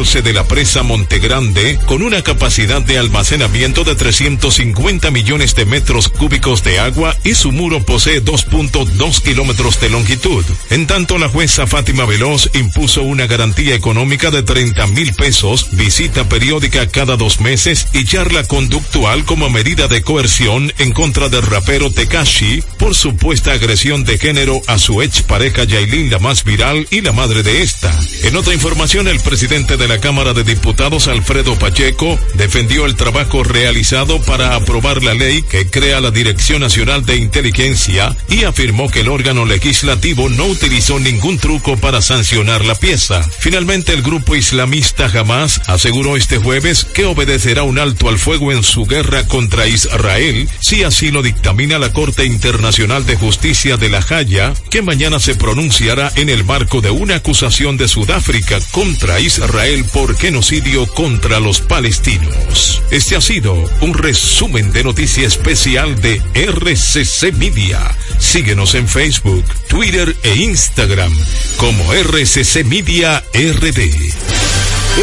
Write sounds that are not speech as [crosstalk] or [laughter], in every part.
de la presa Montegrande con una capacidad de almacenamiento de 350 millones de metros cúbicos de agua y su muro posee 2.2 kilómetros de longitud. En tanto, la jueza Fátima Veloz impuso una garantía económica de 30 mil pesos, visita periódica cada dos meses y charla conductual como medida de coerción en contra del rapero Tekashi por supuesta agresión de género a su ex pareja Yailin, la más viral y la madre de esta. En otra información, el presidente de la Cámara de Diputados, Alfredo Pacheco, defendió el trabajo realizado para aprobar la ley que crea la Dirección Nacional de Inteligencia y afirmó que el órgano legislativo no utilizó ningún truco para sancionar la pieza. Finalmente, el grupo islamista Hamas aseguró este jueves que obedecerá un alto al fuego en su guerra contra Israel si así lo dictamina la Corte Internacional de Justicia de La Haya, que mañana se pronunciará en el marco de una acusación de Sudáfrica contra Israel por genocidio contra los palestinos. Este ha sido un resumen de noticia especial de RCC Media. Síguenos en Facebook, Twitter e Instagram como RCC Media RD.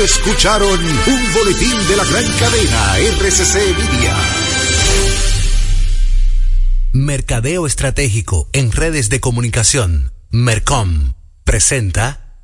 Escucharon un boletín de la gran cadena RCC Media. Mercadeo Estratégico en redes de comunicación. Mercom presenta.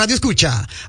Radio Escucha.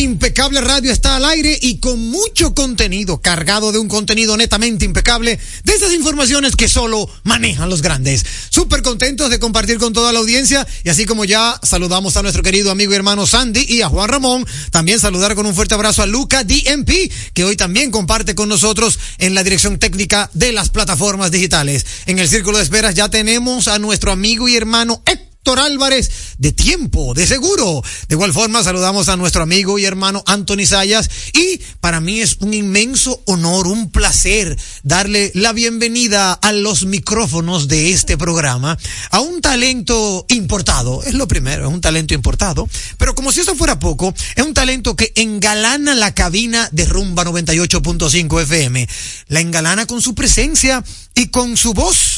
Impecable Radio está al aire y con mucho contenido, cargado de un contenido netamente impecable, de esas informaciones que solo manejan los grandes. Súper contentos de compartir con toda la audiencia y así como ya saludamos a nuestro querido amigo y hermano Sandy y a Juan Ramón, también saludar con un fuerte abrazo a Luca DMP, que hoy también comparte con nosotros en la dirección técnica de las plataformas digitales. En el círculo de esperas ya tenemos a nuestro amigo y hermano Héctor Álvarez de tiempo, de seguro. De igual forma, saludamos a nuestro amigo y hermano Anthony Sayas y para mí es un inmenso honor, un placer darle la bienvenida a los micrófonos de este programa a un talento importado. Es lo primero, es un talento importado. Pero como si eso fuera poco, es un talento que engalana la cabina de Rumba 98.5 FM. La engalana con su presencia y con su voz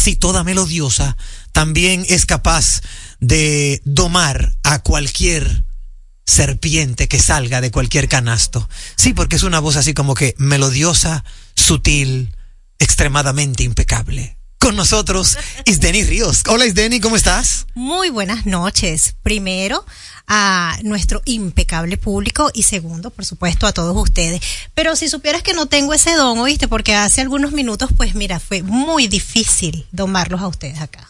así toda melodiosa, también es capaz de domar a cualquier serpiente que salga de cualquier canasto. Sí, porque es una voz así como que melodiosa, sutil, extremadamente impecable. Con nosotros, Isdeni Ríos. Hola Isdeni, ¿cómo estás? Muy buenas noches. Primero, a nuestro impecable público y segundo, por supuesto, a todos ustedes. Pero si supieras que no tengo ese don, oíste, porque hace algunos minutos, pues mira, fue muy difícil domarlos a ustedes acá.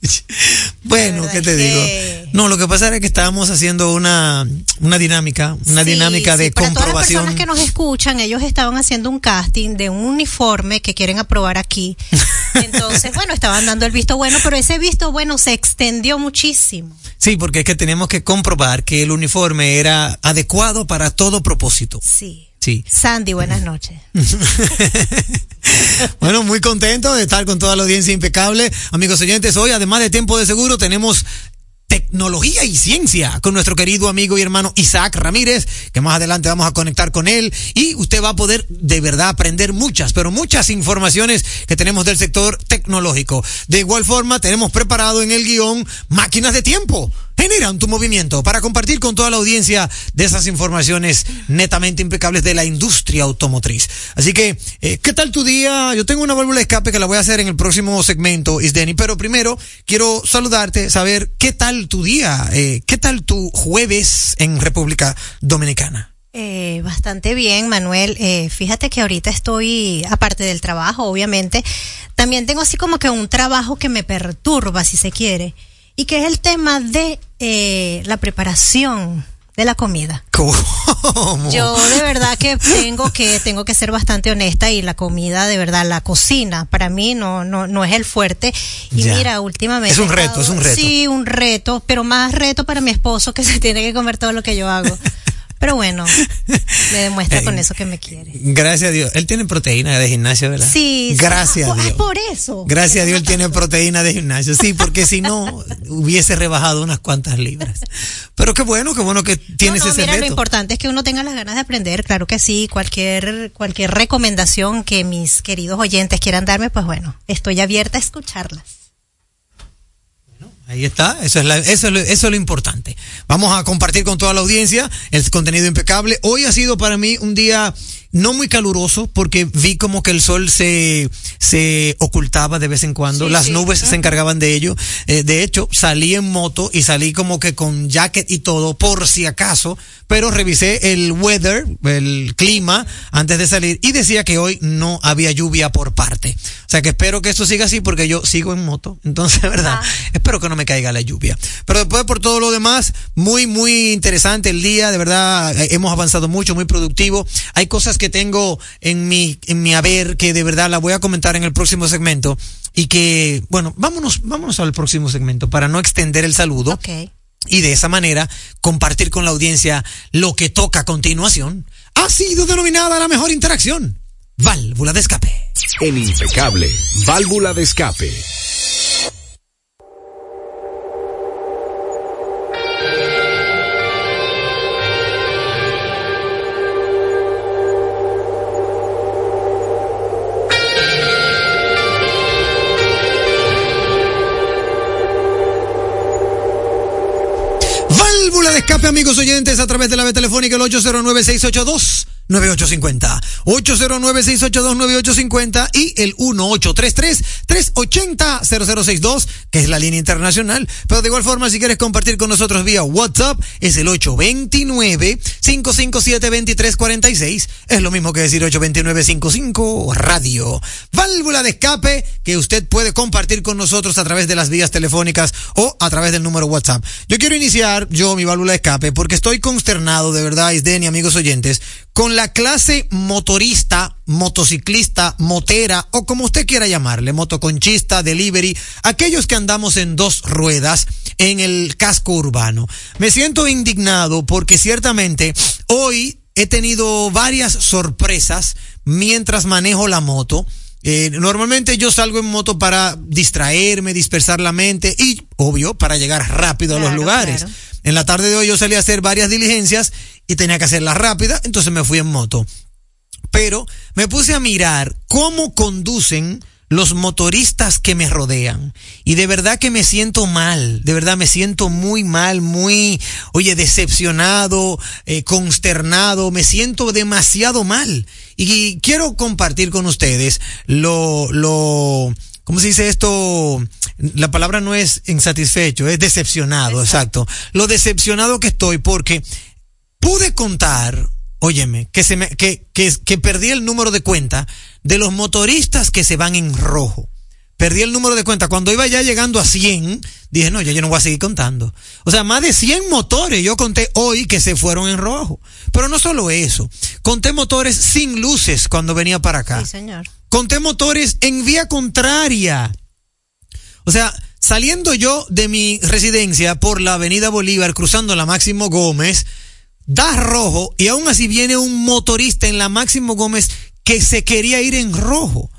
[laughs] Bueno, ¿qué te digo? No, lo que pasa es que estábamos haciendo una, una dinámica, una Sí, dinámica de sí, para todas las personas que nos escuchan, ellos estaban haciendo un casting de un uniforme que quieren aprobar aquí. [laughs] Entonces, bueno, estaban dando el visto bueno, pero ese visto bueno se extendió muchísimo. Sí, porque es que teníamos que comprobar que el uniforme era adecuado para todo propósito. Sí. Sí. Sandy, buenas noches. [laughs] Bueno, muy contento de estar con toda la audiencia impecable. Amigos oyentes, hoy, además de tiempo de seguro, tenemos tecnología y ciencia con nuestro querido amigo y hermano Isaac Ramírez, que más adelante vamos a conectar con él y usted va a poder de verdad aprender muchas, pero muchas informaciones que tenemos del sector tecnológico. De igual forma, tenemos preparado en el guion máquinas de tiempo. Generan tu movimiento para compartir con toda la audiencia de esas informaciones netamente impecables de la industria automotriz. Así que, eh, ¿qué tal tu día? Yo tengo una válvula de escape que la voy a hacer en el próximo segmento, Isdeni, pero primero quiero saludarte, saber qué tal tu día, eh, qué tal tu jueves en República Dominicana. Eh, bastante bien, Manuel. Eh, fíjate que ahorita estoy, aparte del trabajo, obviamente, también tengo así como que un trabajo que me perturba, si se quiere, y que es el tema de eh, la preparación de la comida. ¿Cómo? Yo de verdad que tengo que tengo que ser bastante honesta y la comida de verdad la cocina para mí no no no es el fuerte y Ya. mira últimamente Es un reto, es un reto. sí un reto pero más reto para mi esposo que se tiene que comer todo lo que yo hago [laughs] pero bueno me demuestra con eso que me quiere Gracias a Dios. Él tiene proteína de gimnasio, ¿verdad? sí. Gracias Ah, a Dios. ah, por eso Gracias a Dios él tiene proteína de gimnasio. Sí, porque si no [laughs] hubiese rebajado unas cuantas libras. Pero qué bueno, qué bueno que tienes no, no, ese mira, lo importante es que uno tenga las ganas de aprender, claro que sí, cualquier, cualquier recomendación que mis queridos oyentes quieran darme, pues bueno, estoy abierta a escucharlas. Ahí está, eso es, la- eso, eso es lo importante. Vamos a compartir con toda la audiencia el contenido impecable. Hoy ha sido para mí un día no muy caluroso porque vi como que el sol se, se ocultaba de vez en cuando, Sí, las sí. nubes se encargaban de ello. Eh, de hecho, salí en moto y salí como que con jacket y todo por si acaso, pero revisé el weather, el clima antes de salir y decía que hoy no había lluvia por parte. O sea que espero que esto siga así porque yo sigo en moto, [laughs] entonces, ¿verdad? Ah. Espero que no me caiga la lluvia. Pero después por todo lo demás, muy, muy interesante el día, de verdad, eh, hemos avanzado mucho, muy productivo. Hay cosas que tengo en mi, en mi haber que de verdad la voy a comentar en el próximo segmento y que, bueno, vámonos, vámonos al próximo segmento para no extender el saludo Ok. y de esa manera compartir con la audiencia lo que toca a continuación. Ha sido denominada la mejor interacción. Válvula de escape. En impecable, válvula de escape. Escape, amigos oyentes, a través de la vía telefónica el 809-682. 9850. 809-682-9850 y el 1833-380-0062, que es la línea internacional. Pero de igual forma, si quieres compartir con nosotros vía WhatsApp, es el 829-557-2346. Es lo mismo que decir 829-55 radio. Válvula de escape que usted puede compartir con nosotros a través de las vías telefónicas o a través del número WhatsApp. Yo quiero iniciar yo mi válvula de escape porque estoy consternado, de verdad, Isden y amigos oyentes, con la clase motorista, motociclista, motera o como usted quiera llamarle, motoconchista, delivery, aquellos que andamos en dos ruedas en el casco urbano. Me siento indignado porque ciertamente hoy he tenido varias sorpresas mientras manejo la moto. Eh, normalmente yo salgo en moto para distraerme, dispersar la mente y, obvio, para llegar rápido a los lugares. claro. En la tarde de hoy yo salí a hacer varias diligencias y tenía que hacerlas rápida, entonces me fui en moto. Pero me puse a mirar cómo conducen los motoristas que me rodean. Y de verdad que me siento mal, de verdad me siento muy mal, muy, oye, decepcionado, eh, consternado, me siento demasiado mal. Y quiero compartir con ustedes lo, lo, ¿cómo se dice esto? La palabra no es insatisfecho, es decepcionado, exacto. Lo decepcionado que estoy porque pude contar, óyeme, que se me, que, que, que perdí el número de cuenta de los motoristas que se van en rojo. Perdí el número de cuenta. Cuando iba ya llegando a 100, dije, no, ya yo no voy a seguir contando. O sea, más de 100 motores yo conté hoy que se fueron en rojo. Pero no solo eso. Conté motores sin luces cuando venía para acá. Sí, señor. Conté motores en vía contraria. O sea, saliendo yo de mi residencia por la avenida Bolívar, cruzando la Máximo Gómez, da rojo y aún así viene un motorista en la Máximo Gómez que se quería ir en rojo.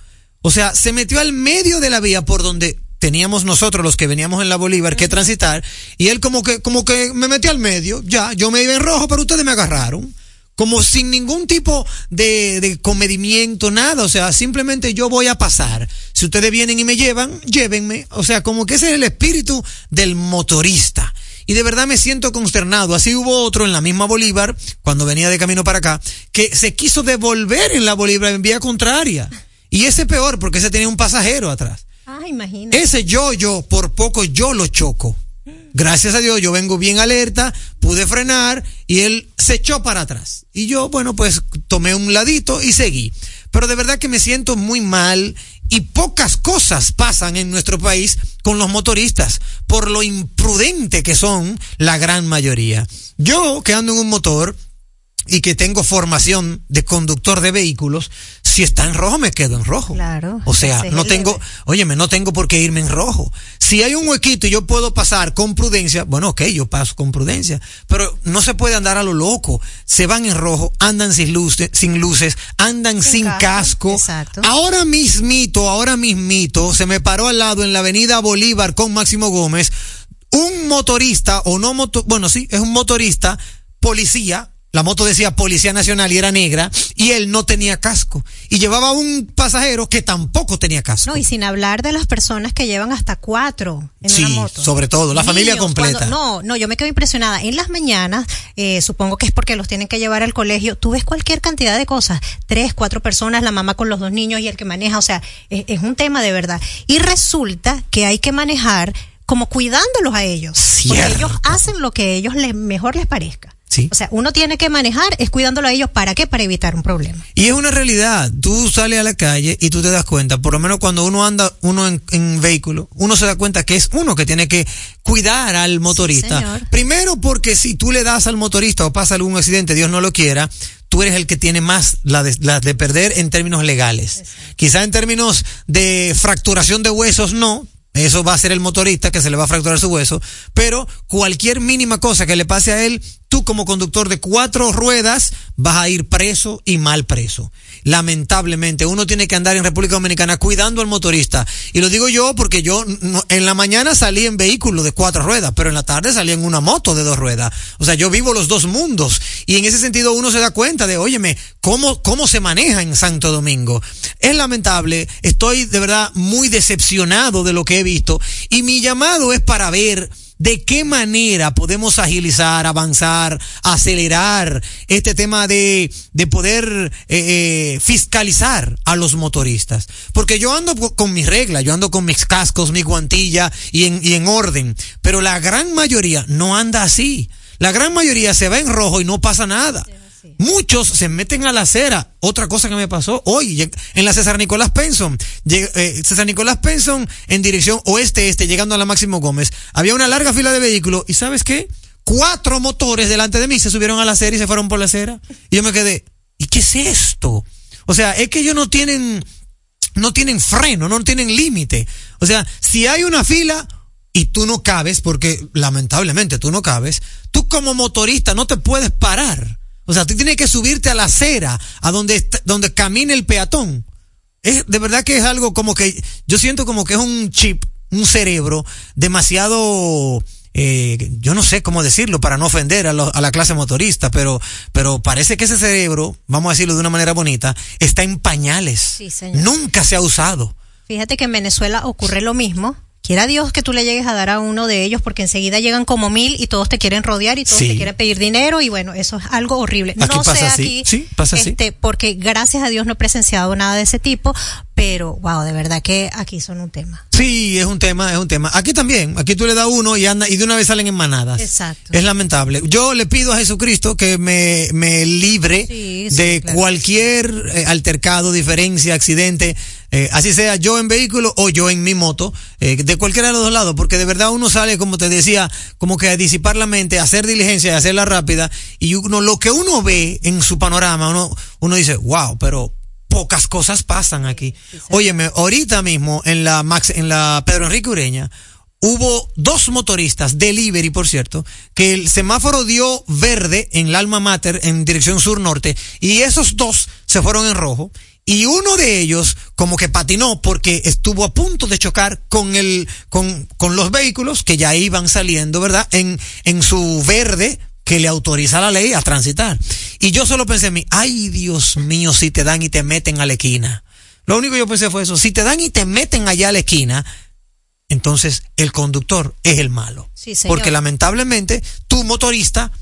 O sea, se metió al medio de la vía por donde teníamos nosotros los que veníamos en la Bolívar que transitar y él como que como que me metió al medio, ya, yo me iba en rojo, pero ustedes me agarraron como sin ningún tipo de, de comedimiento, nada, o sea, simplemente yo voy a pasar. Si ustedes vienen y me llevan, llévenme, o sea, como que ese es el espíritu del motorista. Y de verdad me siento consternado. Así hubo otro en la misma Bolívar, cuando venía de camino para acá, que se quiso devolver en la Bolívar en vía contraria. Y ese peor, porque ese tenía un pasajero atrás. Ah, imagínate. Ese yo, yo, por poco yo lo choco. Gracias a Dios, yo vengo bien alerta, pude frenar y él se echó para atrás. Y yo, bueno, pues tomé un ladito y seguí. Pero de verdad que me siento muy mal y pocas cosas pasan en nuestro país con los motoristas por lo imprudente que son la gran mayoría. Yo que ando en un motor y que tengo formación de conductor de vehículos, si está en rojo me quedo en rojo. Claro, O sea, no tengo, óyeme, no tengo por qué irme en rojo. Si hay un huequito y yo puedo pasar con prudencia, bueno, ok, yo paso con prudencia, pero no se puede andar a lo loco. Se van en rojo, andan sin luces, sin luces, andan sin, Sin casco. casco, exacto. Ahora mismito, ahora mismito, se me paró al lado en la avenida Bolívar con Máximo Gómez, un motorista, o no moto, bueno, sí, es un motorista, policía, la moto decía Policía Nacional y era negra, y él no tenía casco. Y llevaba un pasajero que tampoco tenía casco. No, y sin hablar de las personas que llevan hasta cuatro en Sí, una moto. sobre todo, la familia completa. cuando- no, no, yo me quedo impresionada. En las mañanas, eh, supongo que es porque los tienen que llevar al colegio, tú ves cualquier cantidad de cosas. Tres, cuatro personas, la mamá con los dos niños y el que maneja. O sea, es, es un tema de verdad. Y resulta que hay que manejar como cuidándolos a ellos. Porque Cierto. ellos hacen lo que a ellos les, mejor les parezca. Sí. O sea, uno tiene que manejar es cuidándolo a ellos. ¿Para qué? Para evitar un problema. Y es una realidad. Tú sales a la calle y tú te das cuenta, por lo menos cuando uno anda, uno en, en vehículo, uno se da cuenta que es uno que tiene que cuidar al motorista. Primero porque si tú le das al motorista o pasa algún accidente, Dios no lo quiera, tú eres el que tiene más la de, la de perder en términos legales. Quizá en términos de fracturación de huesos, no. Eso va a ser el motorista que se le va a fracturar su hueso. Pero cualquier mínima cosa que le pase a él, tú como conductor de cuatro ruedas vas a ir preso y mal preso. Lamentablemente, uno tiene que andar en República Dominicana cuidando al motorista. Y lo digo yo porque yo en la mañana salí en vehículo de cuatro ruedas, pero en la tarde salí en una moto de dos ruedas. O sea, yo vivo los dos mundos. Y en ese sentido uno se da cuenta de, óyeme, cómo, cómo se maneja en Santo Domingo. Es lamentable, estoy de verdad muy decepcionado de lo que he visto. Y mi llamado es para ver de qué manera podemos agilizar, avanzar, acelerar este tema de, de poder eh, eh, fiscalizar a los motoristas. Porque yo ando co- con mis reglas, yo ando con mis cascos, mi guantilla y en, y en orden, pero la gran mayoría no anda así. La gran mayoría se va en rojo y no pasa nada. Muchos se meten a la acera. Otra cosa que me pasó hoy en la César Nicolás Penson. Eh, César Nicolás Penson en dirección oeste-este, llegando a la Máximo Gómez. Había una larga fila de vehículos y ¿sabes qué? Cuatro motores delante de mí se subieron a la acera y se fueron por la acera. Y yo me quedé, ¿y qué es esto? O sea, es que ellos no tienen, no tienen freno, no tienen límite. O sea, si hay una fila y tú no cabes, porque lamentablemente tú no cabes, tú como motorista no te puedes parar. O sea, tú tienes que subirte a la acera, a donde, donde camine el peatón. Es, de verdad que es algo como que, yo siento como que es un chip, un cerebro demasiado, eh, yo no sé cómo decirlo para no ofender a, lo- a la clase motorista, pero, pero parece que ese cerebro, vamos a decirlo de una manera bonita, está en pañales. Sí, señor. Nunca se ha usado. Fíjate que en Venezuela ocurre lo mismo. Quiera Dios que tú le llegues a dar a uno de ellos porque enseguida llegan como mil y todos te quieren rodear y todos Sí. te quieren pedir dinero y bueno, eso es algo horrible. Aquí no sé así. aquí, Sí, pasa así. este, porque gracias a Dios no he presenciado nada de ese tipo, pero wow, de verdad que aquí son un tema. Sí, es un tema, es un tema. Aquí también, aquí tú le das uno y anda, y de una vez salen en manadas. Exacto. Es lamentable. Yo le pido a Jesucristo que me, me libre Sí, sí, de claro. cualquier eh, altercado, diferencia, accidente, eh, así sea yo en vehículo o yo en mi moto, eh, de cualquiera de los dos lados, porque de verdad uno sale, como te decía, como que a disipar la mente, a hacer diligencia, a hacerla rápida, y uno, lo que uno ve en su panorama, uno, uno dice, wow, pero pocas cosas pasan aquí. Óyeme, ahorita mismo en la Max, en la Pedro Enrique Ureña, hubo dos motoristas, delivery por cierto, que el semáforo dio verde en la Alma Mater en dirección sur-norte y esos dos se fueron en rojo y uno de ellos como que patinó porque estuvo a punto de chocar con el, con, con los vehículos que ya iban saliendo, ¿verdad? En, en su verde que le autoriza la ley a transitar. Y yo solo pensé en mí, ay Dios mío, si te dan y te meten a la esquina. Lo único que yo pensé fue eso, si te dan y te meten allá a la esquina, entonces el conductor es el malo. Sí. Porque lamentablemente tu motorista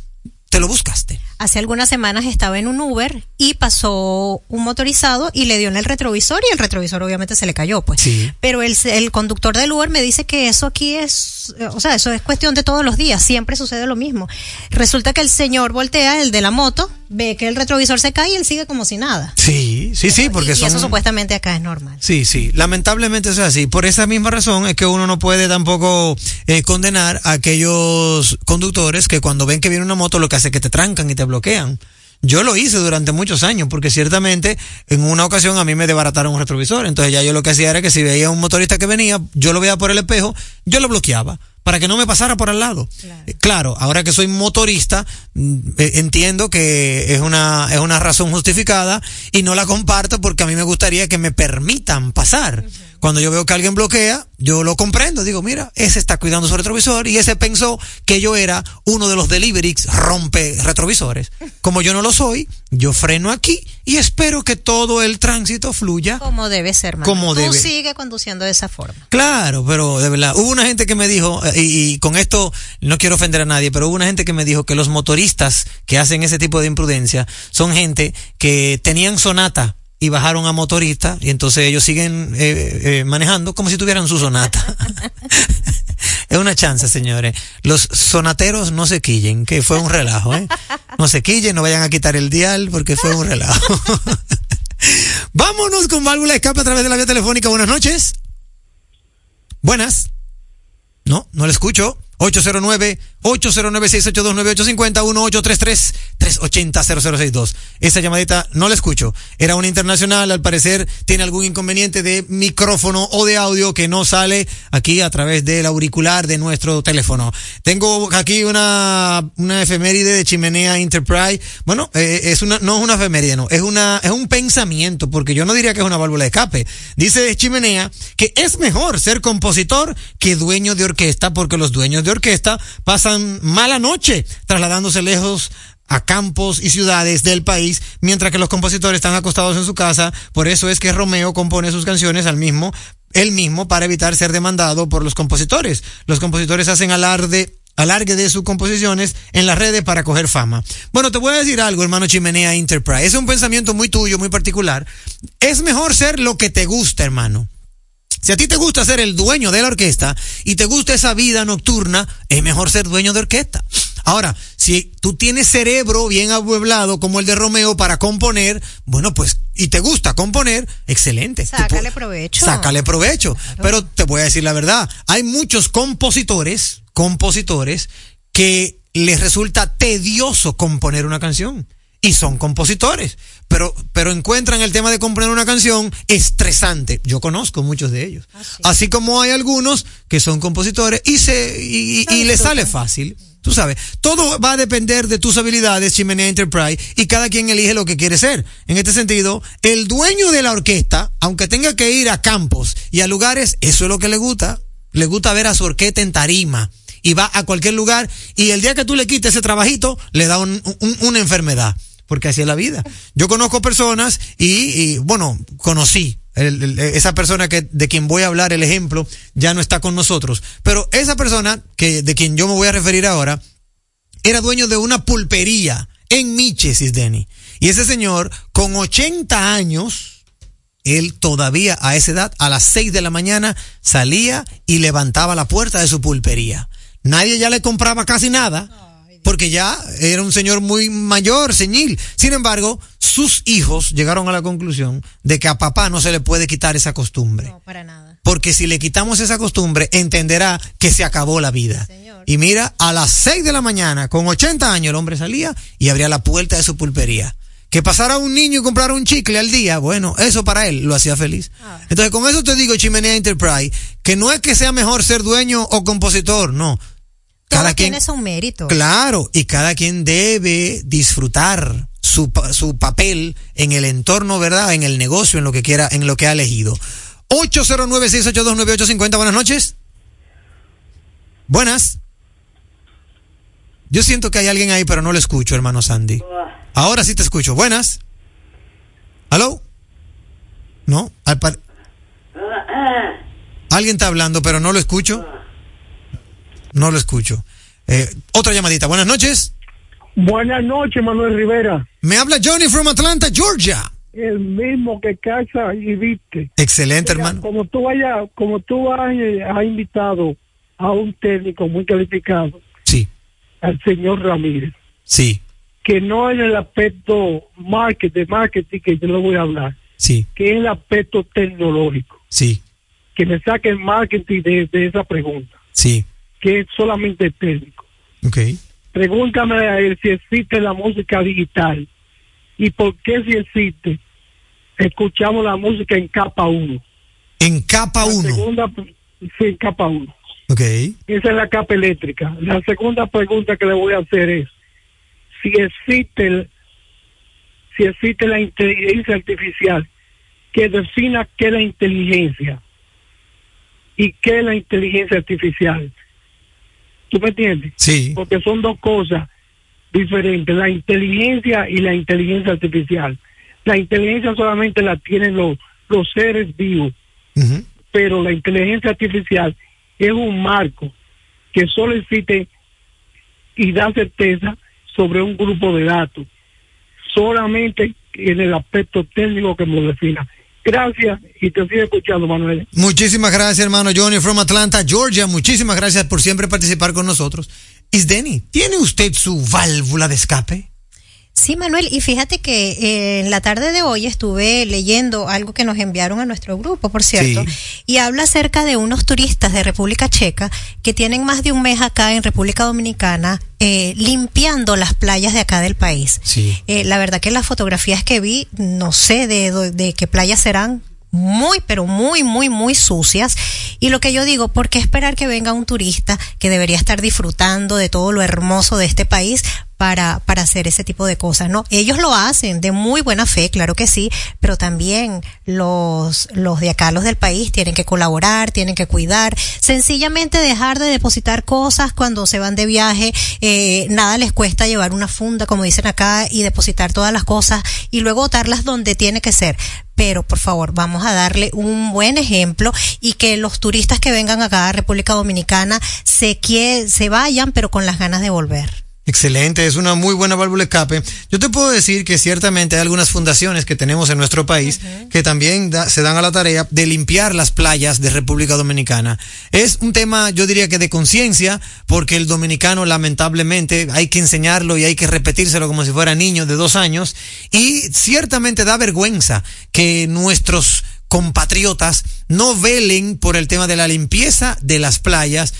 te lo buscaste. Hace algunas semanas estaba en un Uber y pasó un motorizado y le dio en el retrovisor y el retrovisor obviamente se le cayó, pues. Sí. Pero el, el conductor del Uber me dice que eso aquí es, o sea, eso es cuestión de todos los días, siempre sucede lo mismo. Resulta que el señor voltea, el de la moto, ve que el retrovisor se cae y él sigue como si nada. Sí, sí, sí, porque y, y eso supuestamente acá es normal. Sí, sí, lamentablemente eso es así. Por esa misma razón es que uno no puede tampoco eh, condenar a aquellos conductores que cuando ven que viene una moto lo que hace es que te trancan y te bloquean. Yo lo hice durante muchos años porque ciertamente en una ocasión a mí me desbarataron un retrovisor. Entonces ya yo lo que hacía era que si veía un motorista que venía, yo lo veía por el espejo, yo lo bloqueaba para que no me pasara por al lado. Claro. Eh, Claro, ahora que soy motorista, mm, eh, entiendo que es una, es una razón justificada y no la comparto porque a mí me gustaría que me permitan pasar. Cuando yo veo que alguien bloquea, yo lo comprendo. Digo, mira, ese está cuidando su retrovisor y ese pensó que yo era uno de los deliveries rompe retrovisores. Como yo no lo soy, yo freno aquí y espero que todo el tránsito fluya. Como debe ser, Manuel. Como Tú debe. sigue conduciendo de esa forma. Claro, pero de verdad, hubo una gente que me dijo, eh, y, y con esto no quiero ofender a nadie, pero hubo una gente que me dijo que los motoristas que hacen ese tipo de imprudencia son gente que tenían sonata y bajaron a motorista y entonces ellos siguen eh, eh, manejando como si tuvieran su sonata. [laughs] es una chance, señores. Los sonateros no se quillen, que fue un relajo, ¿eh? No se quillen, no vayan a quitar el dial porque fue un relajo. [laughs] Vámonos con válvula de escape a través de la vía telefónica. Buenas noches. Buenas. No, no le escucho. 809-809-682-9850, 1833-380-0062. Esa llamadita no la escucho. Era una internacional, al parecer tiene algún inconveniente de micrófono o de audio que no sale aquí a través del auricular de nuestro teléfono. Tengo aquí una, una efeméride de Chimenea Enterprise. Bueno, eh, es una, no es una efeméride, no, es una, es un pensamiento, porque yo no diría que es una válvula de escape. Dice Chimenea que es mejor ser compositor que dueño de orquesta, porque los dueños de orquesta pasan mala noche trasladándose lejos a campos y ciudades del país, mientras que los compositores están acostados en su casa. Por eso es que Romeo compone sus canciones al mismo, él mismo, para evitar ser demandado por los compositores. Los compositores hacen alarde alargue de sus composiciones en las redes para coger fama. Bueno, te voy a decir algo, hermano Chimenea Enterprise. Es un pensamiento muy tuyo, muy particular. Es mejor ser lo que te gusta, hermano. Si a ti te gusta ser el dueño de la orquesta y te gusta esa vida nocturna, es mejor ser dueño de orquesta. Ahora, si tú tienes cerebro bien amueblado como el de Romeo para componer, bueno, pues, y te gusta componer, excelente. Sácale provecho. Sácale provecho. Pero te voy a decir la verdad, hay muchos compositores, compositores, que les resulta tedioso componer una canción y son compositores, pero, pero encuentran el tema de componer una canción estresante. Yo conozco muchos de ellos. Así como hay algunos que son compositores y se, y, y les sale fácil. Tú sabes, todo va a depender de tus habilidades, Chimenea Enterprise, y cada quien elige lo que quiere ser. En este sentido, el dueño de la orquesta, aunque tenga que ir a campos y a lugares, eso es lo que le gusta. Le gusta ver a su orquesta en tarima y va a cualquier lugar y el día que tú le quites ese trabajito, le da un- un- una enfermedad porque así es la vida. Yo conozco personas y, bueno, conocí. esa persona que de quien voy a hablar el ejemplo ya no está con nosotros pero esa persona que de quien yo me voy a referir ahora era dueño de una pulpería en Miches, Denny. Y ese señor, con 80 años, él todavía a esa edad, a las 6 de la mañana, salía y levantaba la puerta de su pulpería. Nadie ya le compraba casi nada, porque ya era un señor muy mayor, señil. Sin embargo, sus hijos llegaron a la conclusión de que a papá no se le puede quitar esa costumbre. No, para nada. Porque si le quitamos esa costumbre, entenderá que se acabó la vida. Señor. Y mira, a las 6 de la mañana, con 80 años, el hombre salía y abría la puerta de su pulpería. Que pasara un niño y comprara un chicle al día, bueno, eso para él lo hacía feliz. Ah. Entonces, con eso te digo, Chimenea Enterprise, que no es que sea mejor ser dueño o compositor, no. Todo tiene su mérito. Claro, y cada quien debe disfrutar su, pa- su papel en el entorno, ¿verdad? En el negocio, en lo que quiera, en lo que ha elegido. 809-682-9850, buenas noches. Buenas. Yo siento que hay alguien ahí, pero no lo escucho, hermano Sandy. Ahora sí te escucho. Buenas. ¿Aló? No, al par- [coughs] Alguien está hablando, pero no lo escucho. No lo escucho. Eh, otra llamadita. Buenas noches. Buenas noches, Manuel Rivera. Me habla Johnny from Atlanta, Georgia. El mismo que casa y viste. Excelente, Mira, hermano. Como tú vaya, como tú has, eh, has invitado a un técnico muy calificado, Sí, al señor Ramírez, sí, que no en el aspecto market, de marketing que yo le voy a hablar, sí, que es el aspecto tecnológico, sí, que me saque el marketing de, de esa pregunta, sí. Que es solamente técnico. Ok. Pregúntame a él si existe la música digital y por qué si existe escuchamos la música en capa 1. En capa La 1. segunda, sí, en capa 1. Ok. Esa es la capa eléctrica. La segunda pregunta que le voy a hacer es si existe el- si existe la inteligencia artificial que defina qué es la inteligencia y qué es la inteligencia artificial. ¿Tú me entiendes? Sí. Porque son dos cosas diferentes, la inteligencia y la inteligencia artificial. La inteligencia solamente la tienen los, los seres vivos pero la inteligencia artificial es un marco que solo existe y da certeza sobre un grupo de datos, solamente en el aspecto técnico que lo defina. Gracias y te sigo escuchando, Manuel. Muchísimas gracias, hermano Johnny from Atlanta, Georgia. Muchísimas gracias por siempre participar con nosotros. Isdeni, ¿tiene usted su válvula de escape? Sí, Manuel, y fíjate que eh, en la tarde de hoy estuve leyendo algo que nos enviaron a nuestro grupo, por cierto, Sí. y habla acerca de unos turistas de República Checa que tienen más de un mes acá en República Dominicana eh, limpiando las playas de acá del país. Sí. Eh, la verdad que las fotografías que vi, no sé de, de qué playas serán, muy, pero muy, muy, muy sucias. Y lo que yo digo, ¿por qué esperar que venga un turista que debería estar disfrutando de todo lo hermoso de este país para, para hacer ese tipo de cosas, ¿no? Ellos lo hacen de muy buena fe, claro que sí, pero también los, los de acá, los del país, tienen que colaborar, tienen que cuidar, sencillamente dejar de depositar cosas cuando se van de viaje, eh, nada les cuesta llevar una funda, como dicen acá, y depositar todas las cosas y luego botarlas donde tiene que ser pero por favor vamos a darle un buen ejemplo y que los turistas que vengan acá a República Dominicana se, quie se vayan pero con las ganas de volver. Excelente, es una muy buena válvula de escape. Yo te puedo decir que ciertamente hay algunas fundaciones que tenemos en nuestro país que también da- se dan a la tarea de limpiar las playas de República Dominicana. Es un tema, yo diría que de conciencia, porque el dominicano lamentablemente hay que enseñarlo y hay que repetírselo como si fuera niño de dos años. Y ciertamente da vergüenza que nuestros compatriotas no velen por el tema de la limpieza de las playas,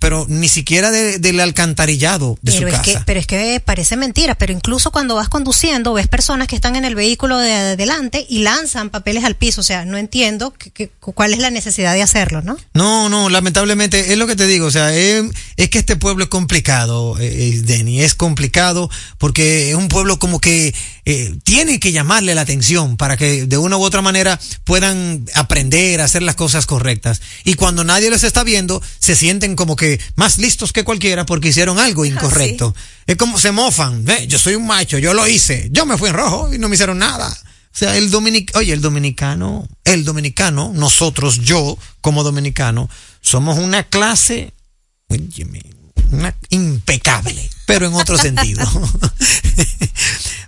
pero ni siquiera de- del alcantarillado de pero su es casa. que pero es que parece mentira pero incluso cuando vas conduciendo ves personas que están en el vehículo de adelante y lanzan papeles al piso o sea no entiendo que- que- cuál es la necesidad de hacerlo no No, no, lamentablemente es lo que te digo, o sea, es, es que este pueblo es complicado, eh, eh, Denny, es complicado porque es un pueblo como que eh, tiene que llamarle la atención para que de una u otra manera puedan aprender a hacer las cosas correctas. Y cuando nadie les está viendo, se sienten como que más listos que cualquiera porque hicieron algo incorrecto. Es como se mofan, "Ve, yo soy un macho, yo lo hice, yo me fui en rojo y no me hicieron nada. O sea, el dominic, oye, el dominicano, el dominicano, nosotros, yo, como dominicano, somos una clase, una impecable, pero en otro sentido. [laughs]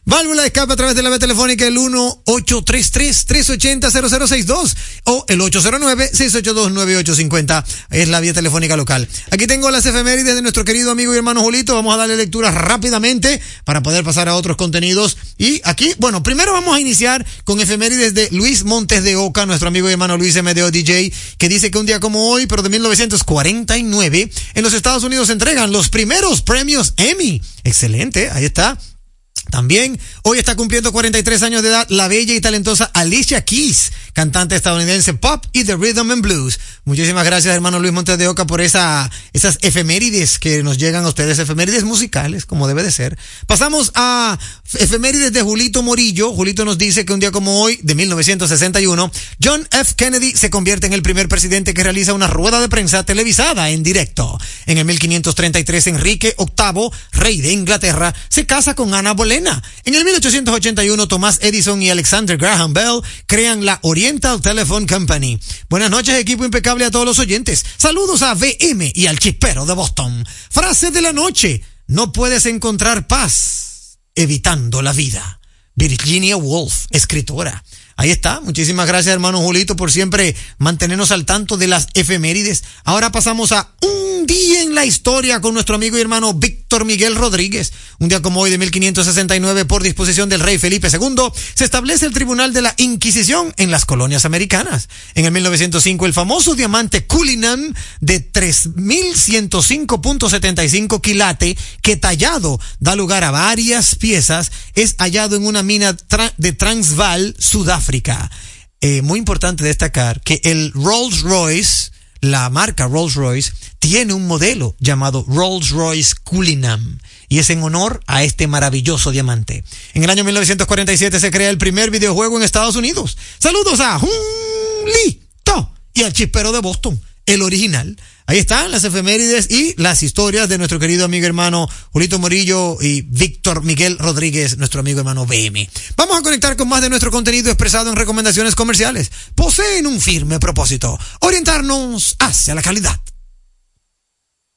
Válvula de escape a través de la vía telefónica el 1-833-380-0062 o el 809-682-9850 es la vía telefónica local. Aquí tengo las efemérides de nuestro querido amigo y hermano Julito. Vamos a darle lectura rápidamente para poder pasar a otros contenidos. Y aquí, bueno, primero vamos a iniciar con efemérides de Luis Montes de Oca, nuestro amigo y hermano Luis MDO DJ, que dice que un día como hoy, pero de 1949, en los Estados Unidos se entregan los primeros premios Emmy. Excelente, ahí está. También hoy está cumpliendo 43 años de edad la bella y talentosa Alicia Keys, cantante estadounidense pop y de rhythm and blues. Muchísimas gracias, hermano Luis Montes de Oca, por esa, esas efemérides que nos llegan a ustedes, efemérides musicales, como debe de ser. Pasamos a efemérides de Julito Morillo. Julito nos dice que un día como hoy, de 1961, John F. Kennedy se convierte en el primer presidente que realiza una rueda de prensa televisada en directo. En el 1533, Enrique VIII, rey de Inglaterra, se casa con Ana Bolena. En el 1881, Thomas Edison y Alexander Graham Bell crean la Oriental Telephone Company. Buenas noches, equipo impecable a todos los oyentes. Saludos a VM y al chispero de Boston. Frase de la noche. No puedes encontrar paz evitando la vida. Virginia Woolf, escritora. Ahí está. Muchísimas gracias, hermano Julito, por siempre mantenernos al tanto de las efemérides. Ahora pasamos a un día en la historia con nuestro amigo y hermano Víctor Miguel Rodríguez. Un día como hoy de 1569, por disposición del rey Felipe II, se establece el Tribunal de la Inquisición en las colonias americanas. En el 1905, el famoso diamante Cullinan de 3105.75 quilate, que tallado da lugar a varias piezas, es hallado en una mina de Transvaal, Sudáfrica. Eh, muy importante destacar que el Rolls Royce, la marca Rolls Royce, tiene un modelo llamado Rolls Royce Cullinan y es en honor a este maravilloso diamante. En el año 1947 se crea el primer videojuego en Estados Unidos. Saludos a Julito y al chispero de Boston, el original. Ahí están las efemérides y las historias de nuestro querido amigo hermano Julito Morillo y Víctor Miguel Rodríguez, nuestro amigo hermano BM. Vamos a conectar con más de nuestro contenido expresado en recomendaciones comerciales. Poseen un firme propósito, orientarnos hacia la calidad.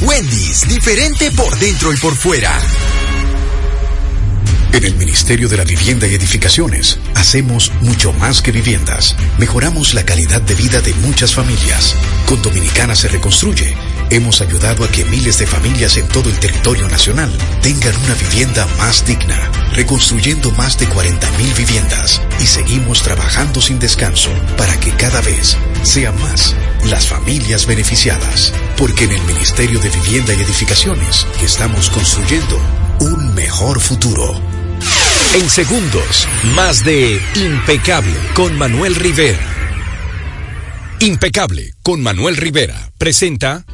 Wendy's, diferente por dentro y por fuera. En el Ministerio de la Vivienda y Edificaciones hacemos mucho más que viviendas. Mejoramos la calidad de vida de muchas familias. Con Dominicana se reconstruye. Hemos ayudado a que miles de familias en todo el territorio nacional tengan una vivienda más digna, reconstruyendo más de 40.000 viviendas y seguimos trabajando sin descanso para que cada vez sean más las familias beneficiadas. Porque en el Ministerio de Vivienda y Edificaciones estamos construyendo un mejor futuro. En segundos, más de Impecable con Manuel Rivera. Impecable con Manuel Rivera presenta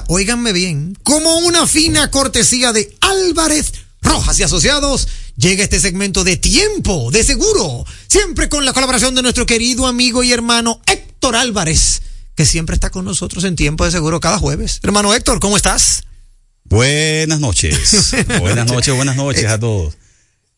cortesía, óiganme bien, como una fina cortesía de Álvarez Rojas y Asociados, llega este segmento de tiempo, de seguro, siempre con la colaboración de nuestro querido amigo y hermano Héctor Álvarez, que siempre está con nosotros en tiempo de seguro cada jueves. Hermano Héctor, ¿cómo estás? Buenas noches. [laughs] buenas noches, buenas noches a todos.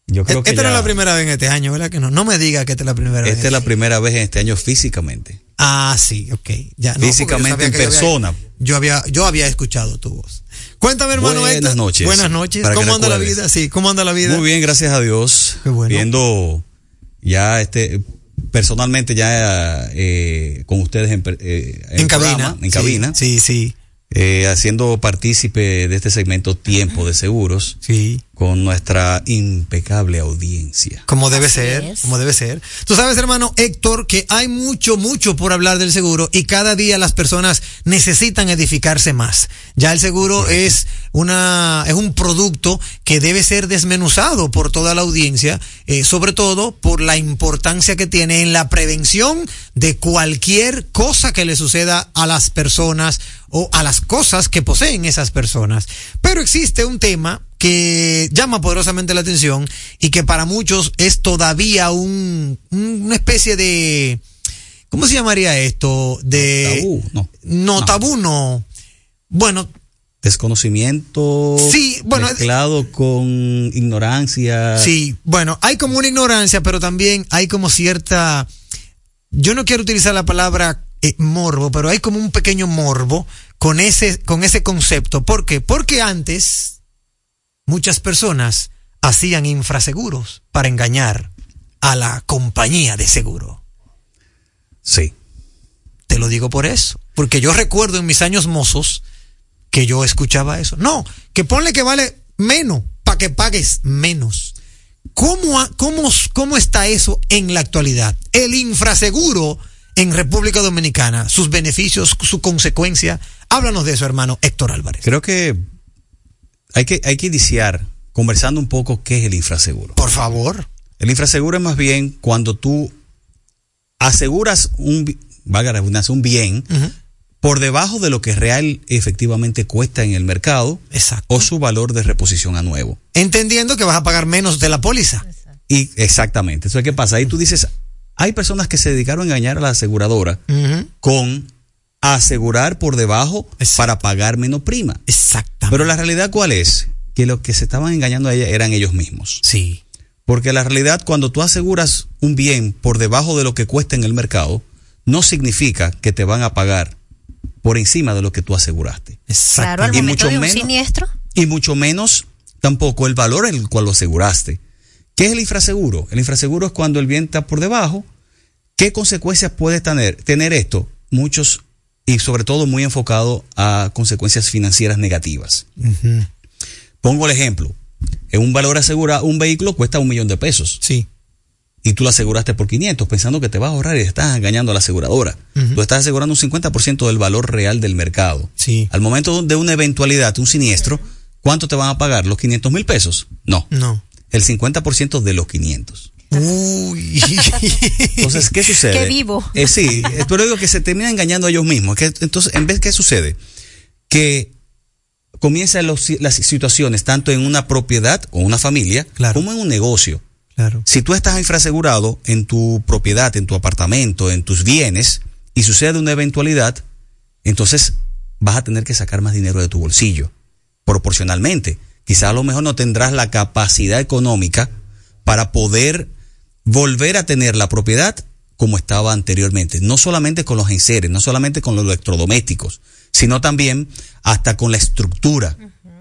Yo creo que Esta ya- es la primera vez en este año, ¿verdad que no? No me diga que esta es la primera vez. esta es la primera vez en este año físicamente. Ah, sí, ok. Ya, no, Físicamente en que yo había- persona. Yo había, yo había escuchado tu voz. Cuéntame, hermano Buenas Héctor. noches. Buenas noches. Para ¿Cómo anda la vida? Sí, ¿cómo anda la vida? Muy bien, gracias a Dios. Viendo ya este personalmente ya eh, con ustedes en, eh, En cabina, programa, en sí, cabina. Sí, sí. Eh, haciendo partícipe de este segmento Tiempo de Seguros. Sí. Con nuestra impecable audiencia. Como debe ser, como debe ser. Tú sabes, hermano Héctor, que hay mucho, mucho por hablar del seguro y cada día las personas necesitan edificarse más. Ya el seguro es una, es un producto que debe ser desmenuzado por toda la audiencia, eh, sobre todo por la importancia que tiene en la prevención de cualquier cosa que le suceda a las personas o a las cosas que poseen esas personas. Pero existe un tema que llama poderosamente la atención y que para muchos es todavía un, un- una especie de, ¿cómo se llamaría esto? De Tabú, no. No, tabú no. Bueno, Desconocimiento Sí, bueno, mezclado con ignorancia. Sí, bueno, hay como una ignorancia, pero también hay como cierta, yo no quiero utilizar la palabra eh, morbo, pero hay como un pequeño morbo con ese, con ese concepto. ¿Por qué? Porque antes muchas personas hacían infraseguros para engañar a la compañía de seguro. Sí. Te lo digo por eso. Porque yo recuerdo en mis años mozos que yo escuchaba eso. No, que ponle que vale menos para que pagues menos. ¿Cómo, cómo, ¿Cómo está eso en la actualidad? El infraseguro en República Dominicana, sus beneficios, su consecuencia. Háblanos de eso, hermano Héctor Álvarez. Creo que hay que, hay que iniciar conversando un poco qué es el infraseguro. Por favor. El infraseguro es más bien cuando tú aseguras un, valga la redundancia, un bien por debajo de lo que real efectivamente cuesta en el mercado o su valor de reposición a nuevo. Entendiendo que vas a pagar menos de la póliza. Y exactamente. Entonces, ¿qué pasa? Ahí tú dices, hay personas que se dedicaron a engañar a la aseguradora con asegurar por debajo para pagar menos prima. Exactamente. Pero la realidad cuál es? Que los que se estaban engañando a ella eran ellos mismos. Sí. Porque la realidad cuando tú aseguras un bien por debajo de lo que cuesta en el mercado, no significa que te van a pagar por encima de lo que tú aseguraste. Claro, al Y momento mucho de un menos- siniestro. y mucho menos tampoco el valor en el cual lo aseguraste. ¿Qué es el infraseguro? El infraseguro es cuando el bien está por debajo. ¿Qué consecuencias puede tener, tener esto? Muchos y sobre todo muy enfocado a consecuencias financieras negativas. Pongo el ejemplo. En un valor asegurado, un vehículo cuesta un millón de pesos. Sí. Y tú lo aseguraste por 500 pensando que te vas a ahorrar y estás engañando a la aseguradora. Tú estás asegurando un 50% del valor real del mercado. Sí. Al momento de una eventualidad, un siniestro, ¿cuánto te van a pagar? ¿Los 500 mil pesos? No. No. El 50% de los 500. Uy. [laughs] Entonces, ¿qué sucede? Qué vivo. Eh, sí, eh, pero digo que se terminan engañando a ellos mismos. Que, entonces, en vez, ¿qué sucede? Que comienzan los- las situaciones tanto en una propiedad o una familia como en un negocio. Claro. Si tú estás infrasegurado en tu propiedad, en tu apartamento, en tus bienes, y sucede una eventualidad, entonces vas a tener que sacar más dinero de tu bolsillo, proporcionalmente. Quizá a lo mejor no tendrás la capacidad económica para poder volver a tener la propiedad como estaba anteriormente. No solamente con los enseres, no solamente con los electrodomésticos, sino también hasta con la estructura.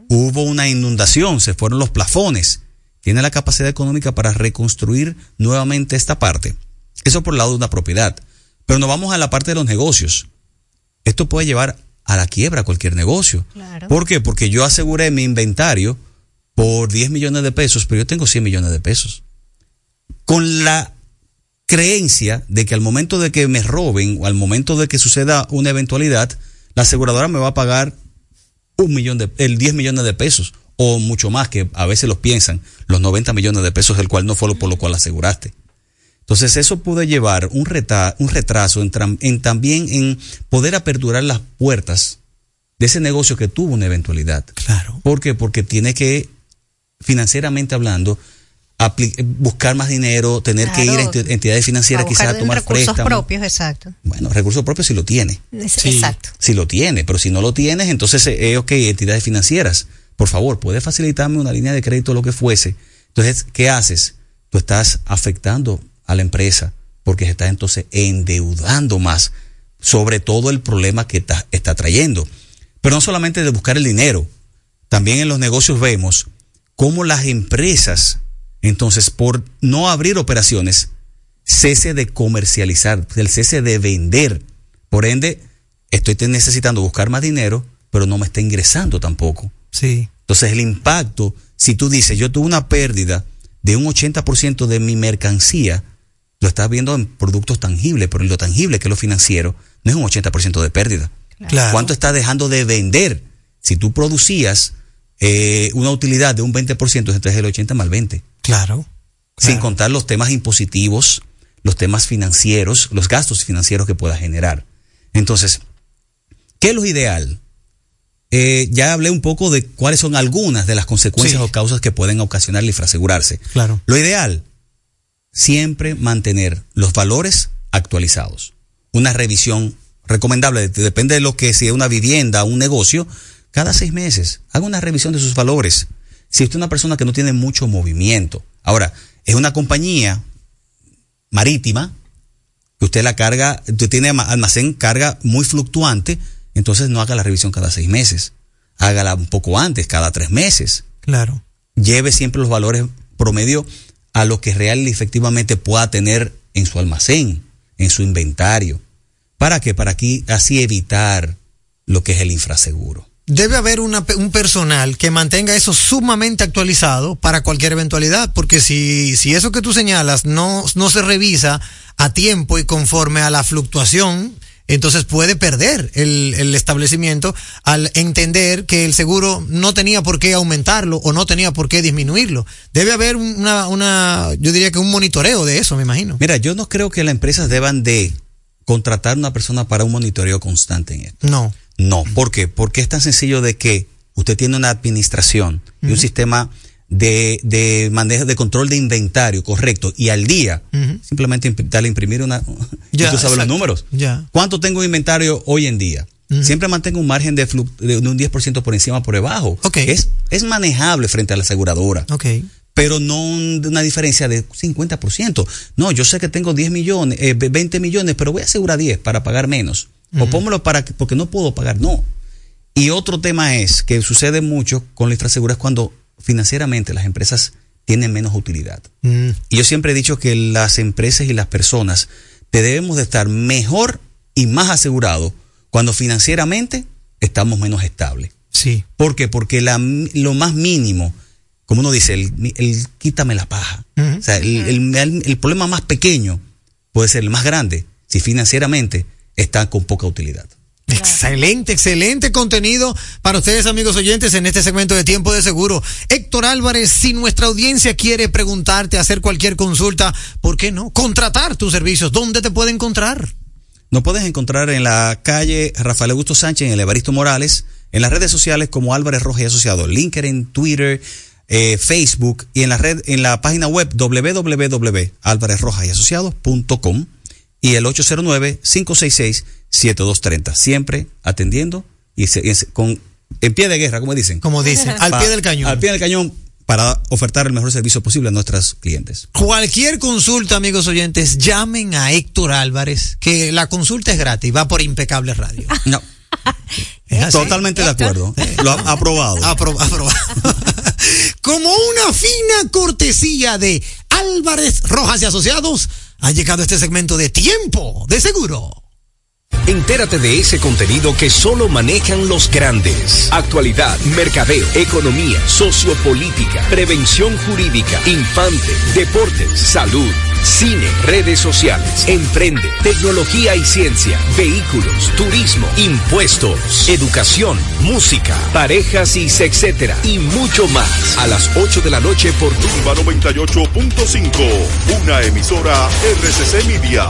Hubo una inundación, se fueron los plafones. Tiene la capacidad económica para reconstruir nuevamente esta parte. Eso por el lado de una propiedad. Pero nos vamos a la parte de los negocios. Esto puede llevar a la quiebra cualquier negocio. Claro. ¿Por qué? Porque yo aseguré mi inventario por 10 millones de pesos, pero yo tengo 100 millones de pesos. Con la creencia de que al momento de que me roben o al momento de que suceda una eventualidad, la aseguradora me va a pagar un millón de, el 10 millones de pesos o mucho más que a veces los piensan, los 90 millones de pesos, el cual no fue lo por lo cual aseguraste. Entonces eso puede llevar un, reta- un retraso en, también en poder aperturar las puertas de ese negocio que tuvo una eventualidad. Claro. ¿Por qué? Porque tiene que, financieramente hablando, buscar más dinero, tener que ir a entidades financieras a quizás a tomar recursos préstamos. propios, exacto. Bueno, recursos propios si lo tiene. Exacto. Si lo tiene, pero si no lo tienes, entonces, eh, eh, ok, entidades financieras, por favor, puede facilitarme una línea de crédito o lo que fuese. Entonces, ¿qué haces? Tú estás afectando a la empresa porque se está entonces endeudando más sobre todo el problema que está, está trayendo. Pero no solamente de buscar el dinero, también en los negocios vemos cómo las empresas, entonces, por no abrir operaciones, cese de comercializar, el cese de vender. Por ende, estoy necesitando buscar más dinero, pero no me está ingresando tampoco. Sí. Entonces, el impacto, si tú dices, yo tuve una pérdida de un 80% de mi mercancía, lo estás viendo en productos tangibles, pero en lo tangible, que es lo financiero, no es un 80% de pérdida. Claro. ¿Cuánto estás dejando de vender? Si tú producías eh, una utilidad de un 20%, entonces el 80 más el 20 Claro. sin contar los temas impositivos, los temas financieros, los gastos financieros que pueda generar. Entonces, ¿qué es lo ideal? Eh, ya hablé un poco de cuáles son algunas de las consecuencias o causas que pueden ocasionar el infrasegurarse. Claro. Lo ideal, siempre mantener los valores actualizados. Una revisión recomendable, de- depende de lo que sea una vivienda, un negocio, cada seis meses, haga una revisión de sus valores. Si usted es una persona que no tiene mucho movimiento, ahora, es una compañía marítima, que usted la carga, usted tiene alma- almacén carga muy fluctuante, entonces no haga la revisión cada seis meses. Hágala un poco antes, cada tres meses. Claro. Lleve siempre los valores promedio a lo que real y efectivamente pueda tener en su almacén, en su inventario. ¿Para qué? Para aquí así evitar lo que es el infraseguro. Debe haber un personal que mantenga eso sumamente actualizado para cualquier eventualidad, porque si, si eso que tú señalas no, no se revisa a tiempo y conforme a la fluctuación, entonces puede perder el, el establecimiento al entender que el seguro no tenía por qué aumentarlo o no tenía por qué disminuirlo. Debe haber una, una yo diría que un monitoreo de eso, me imagino. Mira, yo no creo que las empresas deban de contratar una persona para un monitoreo constante en esto. No. No, ¿por qué? Porque es tan sencillo de que usted tiene una administración y un sistema de, de manejo, de control de inventario correcto y al día, Ujú. simplemente imp- darle a imprimir una... [laughs] Ya, y tú sabes los números. Ya. ¿Cuánto tengo de inventario hoy en día? Siempre mantengo un margen de, de un 10% por encima o por debajo. Es, es manejable frente a la aseguradora. Ok. Pero no un- una diferencia de 50%. No, yo sé que tengo 10 millones, eh, 20 millones, pero voy a asegurar 10 para pagar menos. O Ujú. pónmelo para que- porque no puedo pagar, no. Y otro tema es que sucede mucho con la infrasegura es cuando financieramente las empresas tienen menos utilidad. Mm. Y yo siempre he dicho que las empresas y las personas te debemos de estar mejor y más asegurados cuando financieramente estamos menos estables. Sí. ¿Por qué? Porque la, lo más mínimo, como uno dice, el, el quítame la paja. O sea, el, el- el- el problema más pequeño puede ser el más grande si financieramente está con poca utilidad. Excelente, excelente contenido para ustedes, amigos oyentes, en este segmento de Tiempo de Seguro. Héctor Álvarez, si nuestra audiencia quiere preguntarte, hacer cualquier consulta, ¿por qué no? Contratar tus servicios, ¿dónde te puede encontrar? Nos puedes encontrar en la calle Rafael Augusto Sánchez, en el Evaristo Morales, en las redes sociales como Álvarez Rojas y Asociados, LinkedIn, Twitter, eh, Facebook y en la red, en la página web www.alvarezrojasasociados.com y el 809-566-7230. Siempre atendiendo y se- y con, en pie de guerra, como dicen. Como [laughs] dicen, al Pa- pie del cañón. Al pie del cañón para ofertar el mejor servicio posible a nuestros clientes. Cualquier consulta, amigos oyentes, llamen a Héctor Álvarez, que la consulta es gratis, va por Impecable Radio. [laughs] No. [laughs] Totalmente de acuerdo. Lo ha aprobado. Apro- aprobado. Como una fina cortesía de Álvarez Rojas y Asociados, ha llegado este segmento de Tiempo de Seguro. Entérate de ese contenido que solo manejan los grandes. Actualidad, mercadeo, economía, sociopolítica, prevención jurídica, infante, deportes, salud, cine, redes sociales, emprende, tecnología y ciencia, vehículos, turismo, impuestos, educación, música, parejas y etcétera y mucho más. A las 8 de la noche por Turba 98.5, una emisora RCC Media.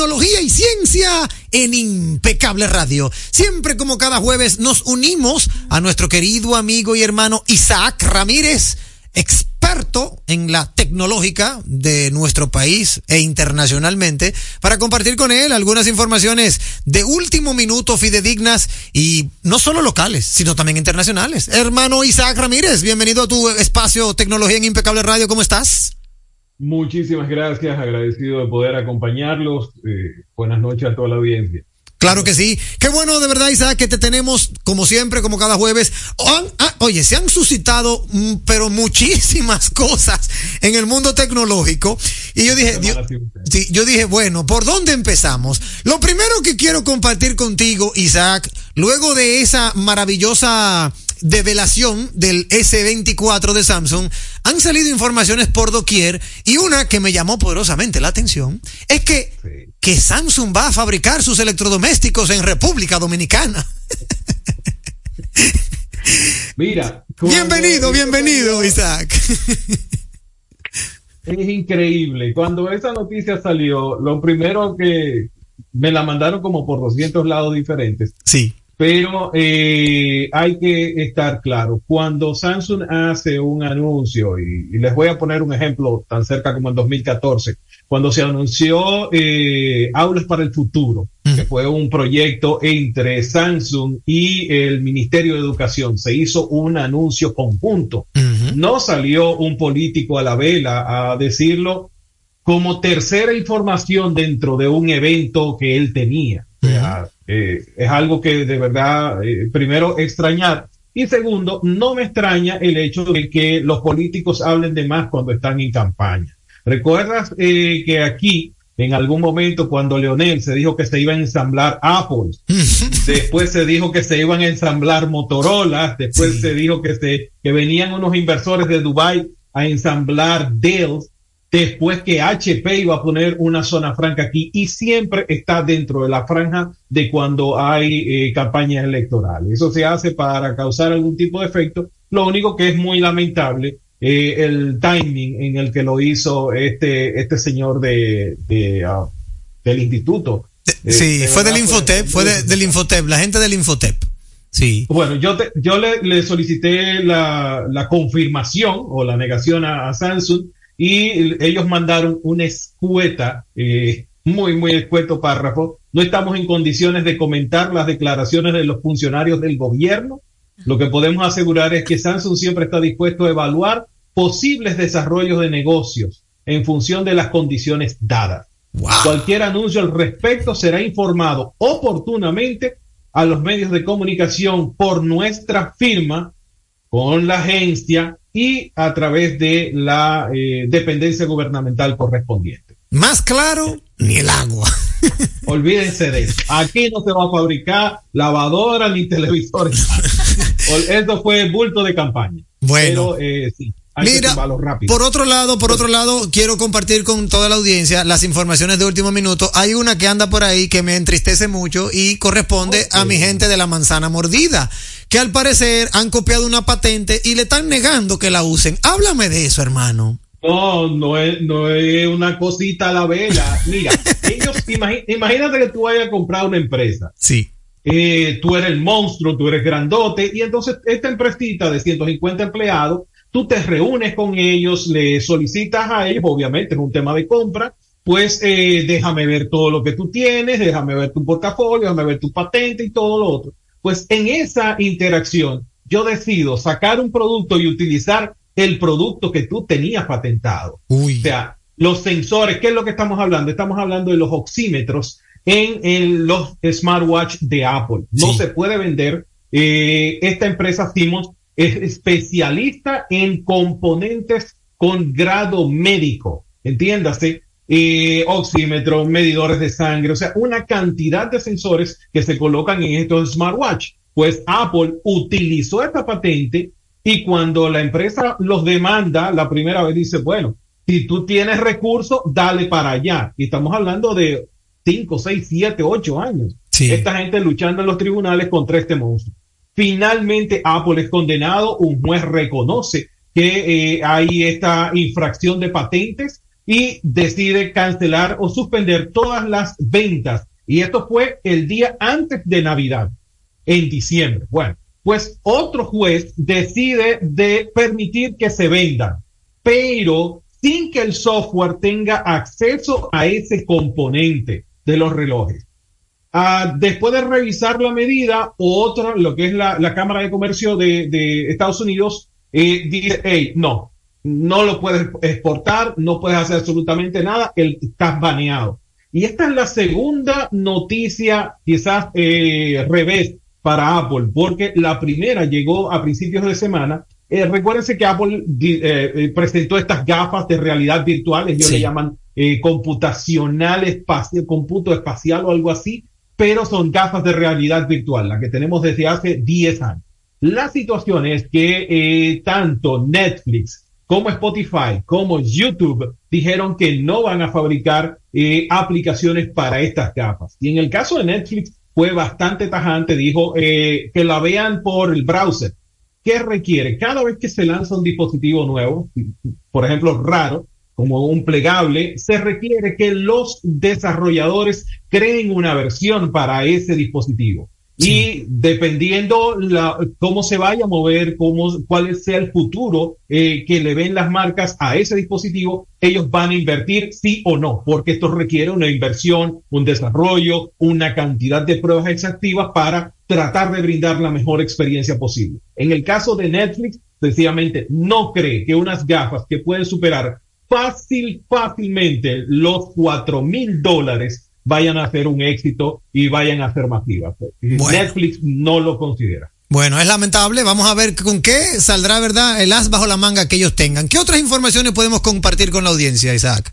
tecnología y ciencia en Impecable Radio. Siempre como cada jueves nos unimos a nuestro querido amigo y hermano Isaac Ramírez, experto en la tecnológica de nuestro país e internacionalmente, para compartir con él algunas informaciones de último minuto fidedignas y no solo locales, sino también internacionales. Hermano Isaac Ramírez, bienvenido a tu espacio Tecnología en Impecable Radio. ¿Cómo estás? Muchísimas gracias, agradecido de poder acompañarlos. Eh, buenas noches a toda la audiencia. Claro que sí. Qué bueno de verdad, Isaac, que te tenemos como siempre, como cada jueves. Ah, oye, se han suscitado, mm, pero muchísimas [laughs] cosas en el mundo tecnológico. Y yo dije, sí, yo dije, bueno, ¿por dónde empezamos? Lo primero que quiero compartir contigo, Isaac, luego de esa maravillosa develación del S24 de Samsung, han salido informaciones por doquier y una que me llamó poderosamente la atención es que, que Samsung va a fabricar sus electrodomésticos en República Dominicana. Mira. Bienvenido, bienvenido, Isaac. Es increíble. Cuando esa noticia salió, lo primero que me la mandaron como por 200 lados diferentes. Sí. Pero eh, hay que estar claro. Cuando Samsung hace un anuncio, y, y les voy a poner un ejemplo tan cerca como en 2014, cuando se anunció eh, Aulas para el Futuro, que fue un proyecto entre Samsung y el Ministerio de Educación, se hizo un anuncio conjunto. No salió un político a la vela a decirlo como tercera información dentro de un evento que él tenía. O sea, eh, es algo que de verdad, eh, primero, extrañar. Y segundo, no me extraña el hecho de que los políticos hablen de más cuando están en campaña. ¿Recuerdas eh, que aquí, en algún momento, cuando Leonel se dijo que se iba a ensamblar Apple, después se dijo que se iban a ensamblar Motorola, después se dijo que, se, que venían unos inversores de Dubai a ensamblar Dell, después que HP iba a poner una zona franca aquí y siempre está dentro de la franja de cuando hay eh, campañas electorales. Eso se hace para causar algún tipo de efecto. Lo único que es muy lamentable eh, el timing en el que lo hizo este este señor de, de ah, del instituto. Eh, Sí, de fue del Infotep, fue de- del Infotep, la gente del Infotep. Sí. Bueno, yo, te- yo le, le solicité la, la confirmación o la negación a, a Samsung y ellos mandaron una escueta, eh, muy, muy escueto párrafo. No estamos en condiciones de comentar las declaraciones de los funcionarios del gobierno. Lo que podemos asegurar es que Samsung siempre está dispuesto a evaluar posibles desarrollos de negocios en función de las condiciones dadas. Cualquier anuncio al respecto será informado oportunamente a los medios de comunicación por nuestra firma, con la agencia y a través de la eh, dependencia gubernamental correspondiente. Más claro, ni el agua. [laughs] Olvídense de eso. Aquí no se va a fabricar lavadora ni televisores. [laughs] Eso fue bulto de campaña. Bueno. Pero, eh, sí, hay Mira, por otro lado, por otro lado, quiero compartir con toda la audiencia las informaciones de último minuto. Hay una que anda por ahí que me entristece mucho y corresponde a mi gente de la manzana mordida, que al parecer han copiado una patente y le están negando que la usen. Háblame de eso, hermano. No, no es, no es una cosita a la vela. Mira, [laughs] ellos, imagínate que tú vayas a comprar una empresa. Sí. Eh, tú eres el monstruo, tú eres grandote, y entonces esta empresita de 150 empleados, tú te reúnes con ellos, le solicitas a ellos, obviamente es un tema de compra, pues eh, déjame ver todo lo que tú tienes, déjame ver tu portafolio, déjame ver tu patente y todo lo otro. Pues en esa interacción yo decido sacar un producto y utilizar el producto que tú tenías patentado. O sea, los sensores, ¿qué es lo que estamos hablando? Estamos hablando de los oxímetros en, en los smartwatch de Apple. No se puede vender. Eh, esta empresa Siemens es especialista en componentes con grado médico, entiéndase, eh, oxímetros, medidores de sangre, o sea, una cantidad de sensores que se colocan en estos smartwatch. Pues Apple utilizó esta patente y cuando la empresa los demanda, la primera vez dice, bueno, si tú tienes recursos, dale para allá. Y estamos hablando de 5, 6, 7, 8 años. Esta gente luchando en los tribunales contra este monstruo. Finalmente Apple es condenado, un juez reconoce que eh, hay esta infracción de patentes y decide cancelar o suspender todas las ventas. Y esto fue el día antes de Navidad, en diciembre. Bueno, pues otro juez decide de permitir que se vendan, pero sin que el software tenga acceso a ese componente de los relojes. Ah, después de revisar la medida, otra, lo que es la, Cámara de Comercio de, de Estados Unidos, y dice, hey, no, no lo puedes exportar, no puedes hacer absolutamente nada, el, estás baneado. Y esta es la segunda noticia, quizás eh, revés para Apple, porque la primera llegó a principios de semana. Eh, recuérdense que Apple eh, eh, presentó estas gafas de realidad virtual, ellos le llaman eh, computacional espacial, cómputo espacial o algo así, pero son gafas de realidad virtual, la que tenemos desde hace 10 años. La situación es que eh, tanto Netflix como Spotify como YouTube dijeron que no van a fabricar eh, aplicaciones para estas gafas. Y en el caso de Netflix fue bastante tajante, dijo eh, que la vean por el browser. ¿Qué requiere? Cada vez que se lanza un dispositivo nuevo, por ejemplo, raro, como un plegable, se requiere que los desarrolladores creen una versión para ese dispositivo. Y dependiendo la, cómo se vaya a mover, cómo, cuál sea el futuro eh, que le ven las marcas a ese dispositivo, ellos van a invertir sí o no, porque esto requiere una inversión, un desarrollo, una cantidad de pruebas exactivas para tratar de brindar la mejor experiencia posible. En el caso de Netflix, sencillamente no cree que unas gafas que pueden superar fácil, fácilmente los cuatro mil dólares vayan a ser un éxito y vayan a ser masivas. Netflix no lo considera. Bueno, es lamentable. Vamos a ver con qué saldrá, ¿verdad? El as bajo la manga que ellos tengan. ¿Qué otras informaciones podemos compartir con la audiencia, Isaac?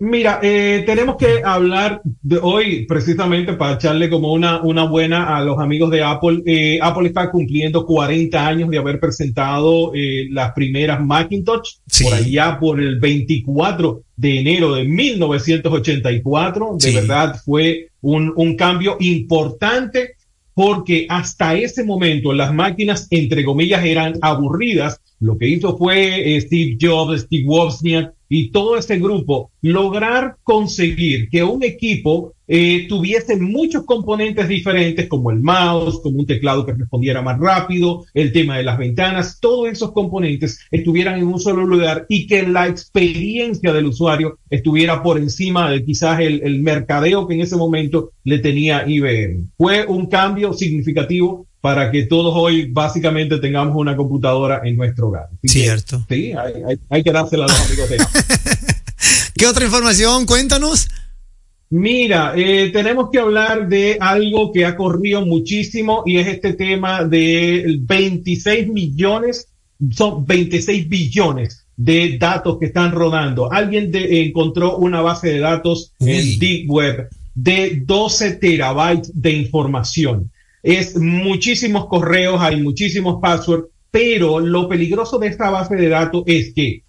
Mira, eh, tenemos que hablar de hoy precisamente para echarle como una, una buena a los amigos de Apple. Eh, Apple está cumpliendo 40 años de haber presentado eh, las primeras Macintosh por allá por el 24 de enero de 1984. De verdad fue un, un cambio importante porque hasta ese momento las máquinas, entre comillas, eran aburridas. Lo que hizo fue Steve Jobs, Steve Wozniak, y todo ese grupo lograr conseguir que un equipo eh, tuviese muchos componentes diferentes como el mouse, como un teclado que respondiera más rápido, el tema de las ventanas, todos esos componentes estuvieran en un solo lugar y que la experiencia del usuario estuviera por encima de quizás el, el mercadeo que en ese momento le tenía IBM. Fue un cambio significativo para que todos hoy básicamente tengamos una computadora en nuestro hogar. Cierto. sí, hay, hay, hay, que dársela a los amigos de [laughs] ¿Qué otra información? Cuéntanos. Mira, eh, tenemos que hablar de algo que ha corrido muchísimo y es este tema de 26 millones, son 26 billones de datos que están rodando. Alguien de, encontró una base de datos Uy. en Deep Web de 12 terabytes de información es muchísimos correos, hay muchísimos passwords, pero lo peligroso de esta base de datos es que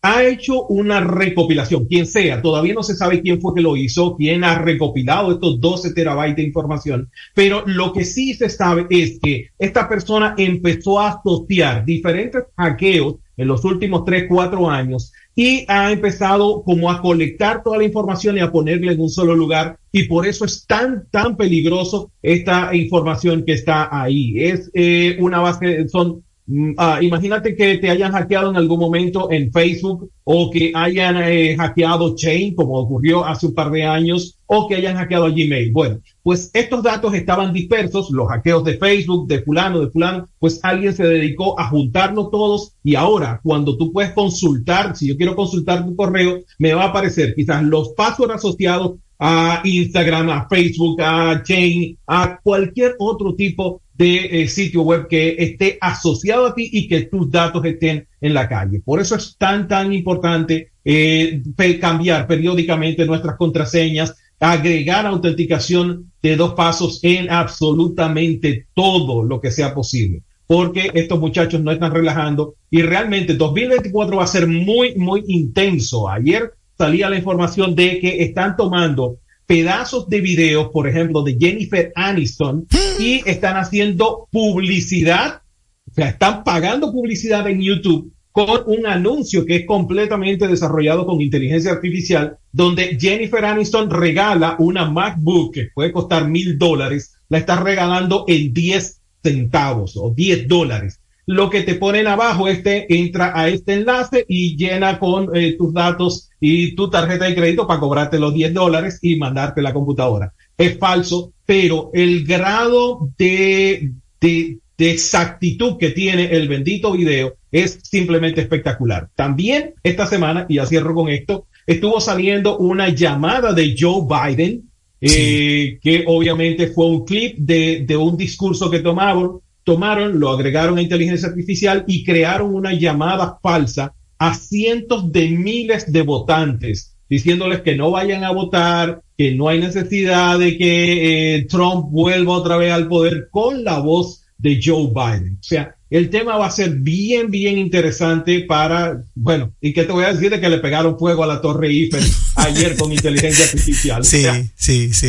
ha hecho una recopilación, quien sea, todavía no se sabe quién fue que lo hizo, quién ha recopilado estos 12 terabytes de información, pero lo que sí se sabe es que esta persona empezó a asociar diferentes hackeos en los últimos 3, 4 años y ha empezado como a colectar toda la información y a ponerla en un solo lugar y por eso es tan, tan peligroso esta información que está ahí. Es eh, una base, son, uh, imagínate que te hayan hackeado en algún momento en Facebook o que hayan eh, hackeado Chain, como ocurrió hace un par de años, o que hayan hackeado a Gmail. Bueno, pues estos datos estaban dispersos, los hackeos de Facebook, de fulano, de fulano, pues alguien se dedicó a juntarlos todos y ahora cuando tú puedes consultar, si yo quiero consultar tu correo, me va a aparecer quizás los passwords asociados a Instagram, a Facebook, a Chain, a cualquier otro tipo de eh, sitio web que esté asociado a ti y que tus datos estén en la calle. Por eso es tan, tan importante eh, cambiar periódicamente nuestras contraseñas, agregar autenticación de dos pasos en absolutamente todo lo que sea posible. Porque estos muchachos no están relajando y realmente 2024 va a ser muy, muy intenso. Ayer salía la información de que están tomando pedazos de videos, por ejemplo, de Jennifer Aniston [gasps] y están haciendo publicidad, o sea, están pagando publicidad en YouTube con un anuncio que es completamente desarrollado con inteligencia artificial, donde Jennifer Aniston regala una MacBook que puede costar mil dólares, la está regalando en 10 centavos o 10 dólares lo que te ponen abajo, este entra a este enlace y llena con eh, tus datos y tu tarjeta de crédito para cobrarte los 10 dólares y mandarte la computadora. Es falso, pero el grado de, de, de exactitud que tiene el bendito video es simplemente espectacular. También esta semana, y ya cierro con esto, estuvo saliendo una llamada de Joe Biden, eh, que obviamente fue un clip de, de un discurso que tomaron tomaron, lo agregaron a inteligencia artificial y crearon una llamada falsa a cientos de miles de votantes, diciéndoles que no vayan a votar, que no hay necesidad de que eh, Trump vuelva otra vez al poder con la voz de Joe Biden. O sea, el tema va a ser bien, bien interesante para, bueno, y que te voy a decir de que le pegaron fuego a la Torre Eiffel [laughs] ayer con inteligencia artificial. Sí, sí, sí.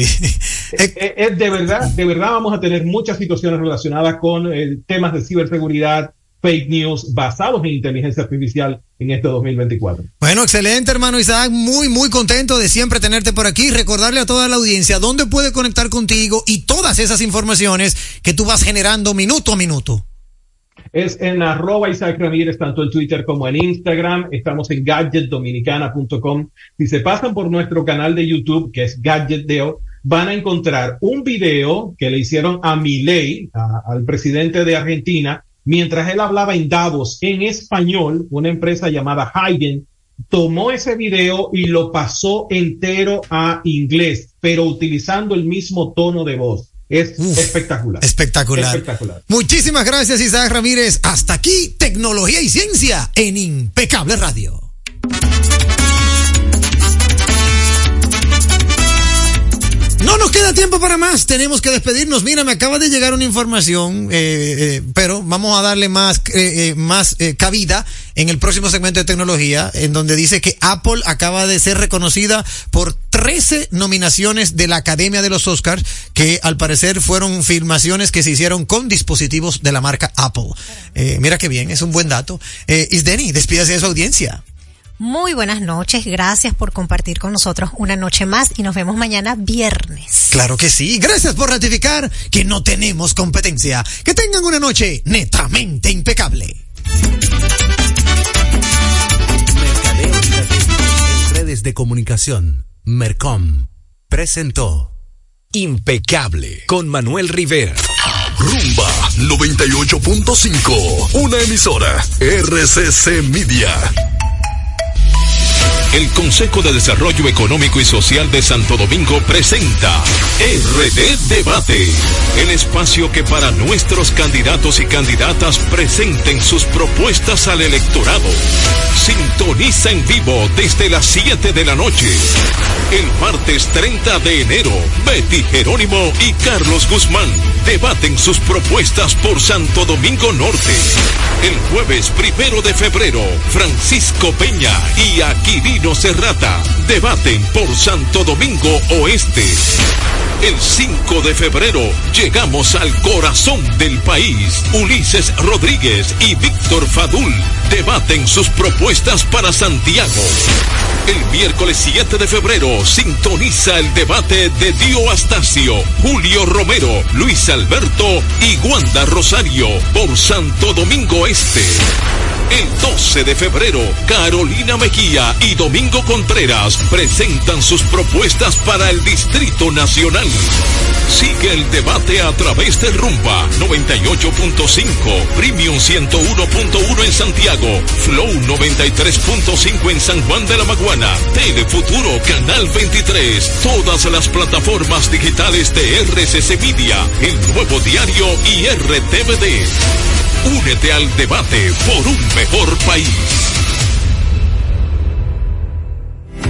Es, es, de verdad, de verdad vamos a tener muchas situaciones relacionadas con eh, temas de ciberseguridad, fake news basados en inteligencia artificial en este 2024. Bueno, excelente, hermano Isaac. Muy, muy contento de siempre tenerte por aquí. Recordarle a toda la audiencia dónde puede conectar contigo y todas esas informaciones que tú vas generando minuto a minuto es en arroba Isaac Ramírez, tanto en Twitter como en Instagram. Estamos en gadgetdominicana.com. Si se pasan por nuestro canal de YouTube, que es Gadget Deo, van a encontrar un video que le hicieron a Milei, al presidente de Argentina, mientras él hablaba en Davos en español, una empresa llamada Hagen tomó ese video y lo pasó entero a inglés, pero utilizando el mismo tono de voz. Es espectacular. espectacular. Espectacular. Muchísimas gracias, Isaac Ramírez. Hasta aquí, tecnología y ciencia en Impecable Radio. Nos queda tiempo para más, tenemos que despedirnos. Mira, me acaba de llegar una información, eh, eh, pero vamos a darle más, eh, más cabida en el próximo segmento de tecnología, en donde dice que Apple acaba de ser reconocida por 13 nominaciones de la Academia de los Oscars, que al parecer fueron filmaciones que se hicieron con dispositivos de la marca Apple. mira qué bien, es un buen dato. Isdeni, despídase de su audiencia. Muy buenas noches, gracias por compartir con nosotros una noche más y nos vemos mañana viernes. Claro que sí, gracias por ratificar que no tenemos competencia. Que tengan una noche netamente impecable. En redes de comunicación, Mercom presentó Impecable con Manuel Rivera. Rumba 98.5, una emisora RCC Media. El Consejo de Desarrollo Económico y Social de Santo Domingo presenta RD Debate, el espacio que para nuestros candidatos y candidatas presenten sus propuestas al electorado. Sintoniza en vivo desde las 7 de la noche. El martes 30 de enero, Betty Jerónimo y Carlos Guzmán debaten sus propuestas por Santo Domingo Norte. El jueves primero de febrero, Francisco Peña y Aquilino Serrata debaten por Santo Domingo Oeste. El 5 de febrero llegamos al corazón del país. Ulises Rodríguez y Víctor Fadul debaten sus propuestas para Santiago. El miércoles 7 de febrero sintoniza el debate de Dio Astacio, Julio Romero, Luis Alberto y Wanda Rosario por Santo Domingo Este. El 12 de febrero, Carolina Mejía y Domingo Contreras presentan sus propuestas para el Distrito Nacional. Sigue el debate a través de Rumba 98.5, Premium 101.1 en Santiago, Flow 93.5 en San Juan de la Maguana, Telefuturo Canal 23, todas las plataformas digitales de RCC Media, el nuevo diario y RTVD. Únete al debate por un mejor país.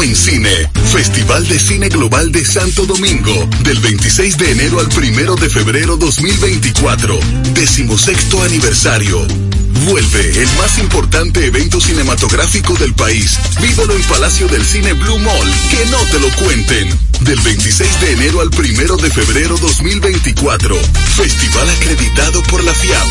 En Cine, Festival de Cine Global de Santo Domingo, del 26 de enero al 1 de febrero 2024, decimosexto aniversario. Vuelve el más importante evento cinematográfico del país. Vívelo en Palacio del Cine Blue Mall, que no te lo cuenten. Del 26 de enero al 1 de febrero 2024, festival acreditado por la FIAP.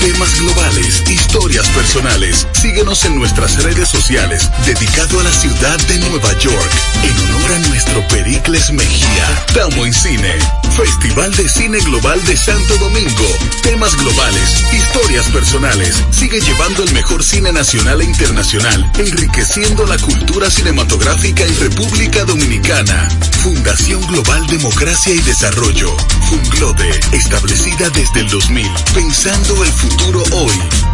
Temas globales, historias personales. Síguenos en nuestras redes sociales, dedicado a la ciudad de Nueva York, en honor a nuestro Pericles Mejía. Tamo en Cine, Festival de Cine Global de Santo Domingo. Temas globales, historias personales. Sigue llevando el mejor cine nacional e internacional, enriqueciendo la cultura cinematográfica en República Dominicana. Fundación Global Democracia y Desarrollo. Funglode, establecida desde el 2000, pensando el futuro hoy.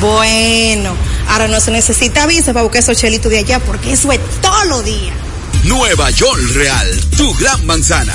Bueno, ahora no se necesita visa para buscar esos chelitos de allá porque eso es todo lo día. Nueva York Real, tu gran manzana.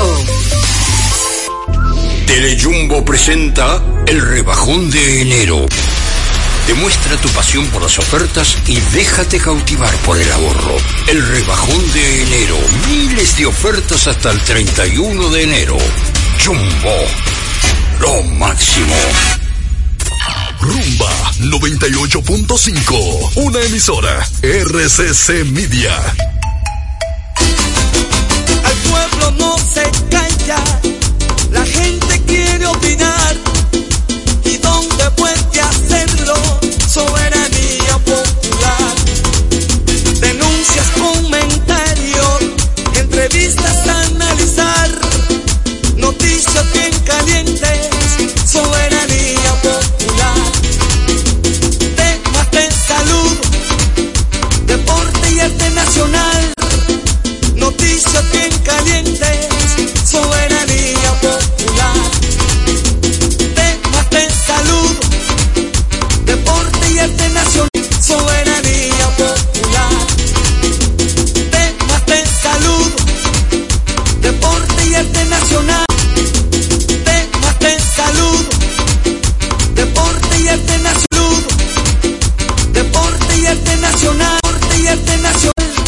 Telejumbo presenta el rebajón de enero. Demuestra tu pasión por las ofertas y déjate cautivar por el ahorro. El rebajón de enero. Miles de ofertas hasta el 31 de enero. Jumbo. Lo máximo. Rumba 98.5. Una emisora. RCC Media no se calla, la gente quiere opinar. ¿Y dónde puede hacerlo? Soberanía popular. Denuncias, comentarios, entrevistas a analizar, noticias bien calientes.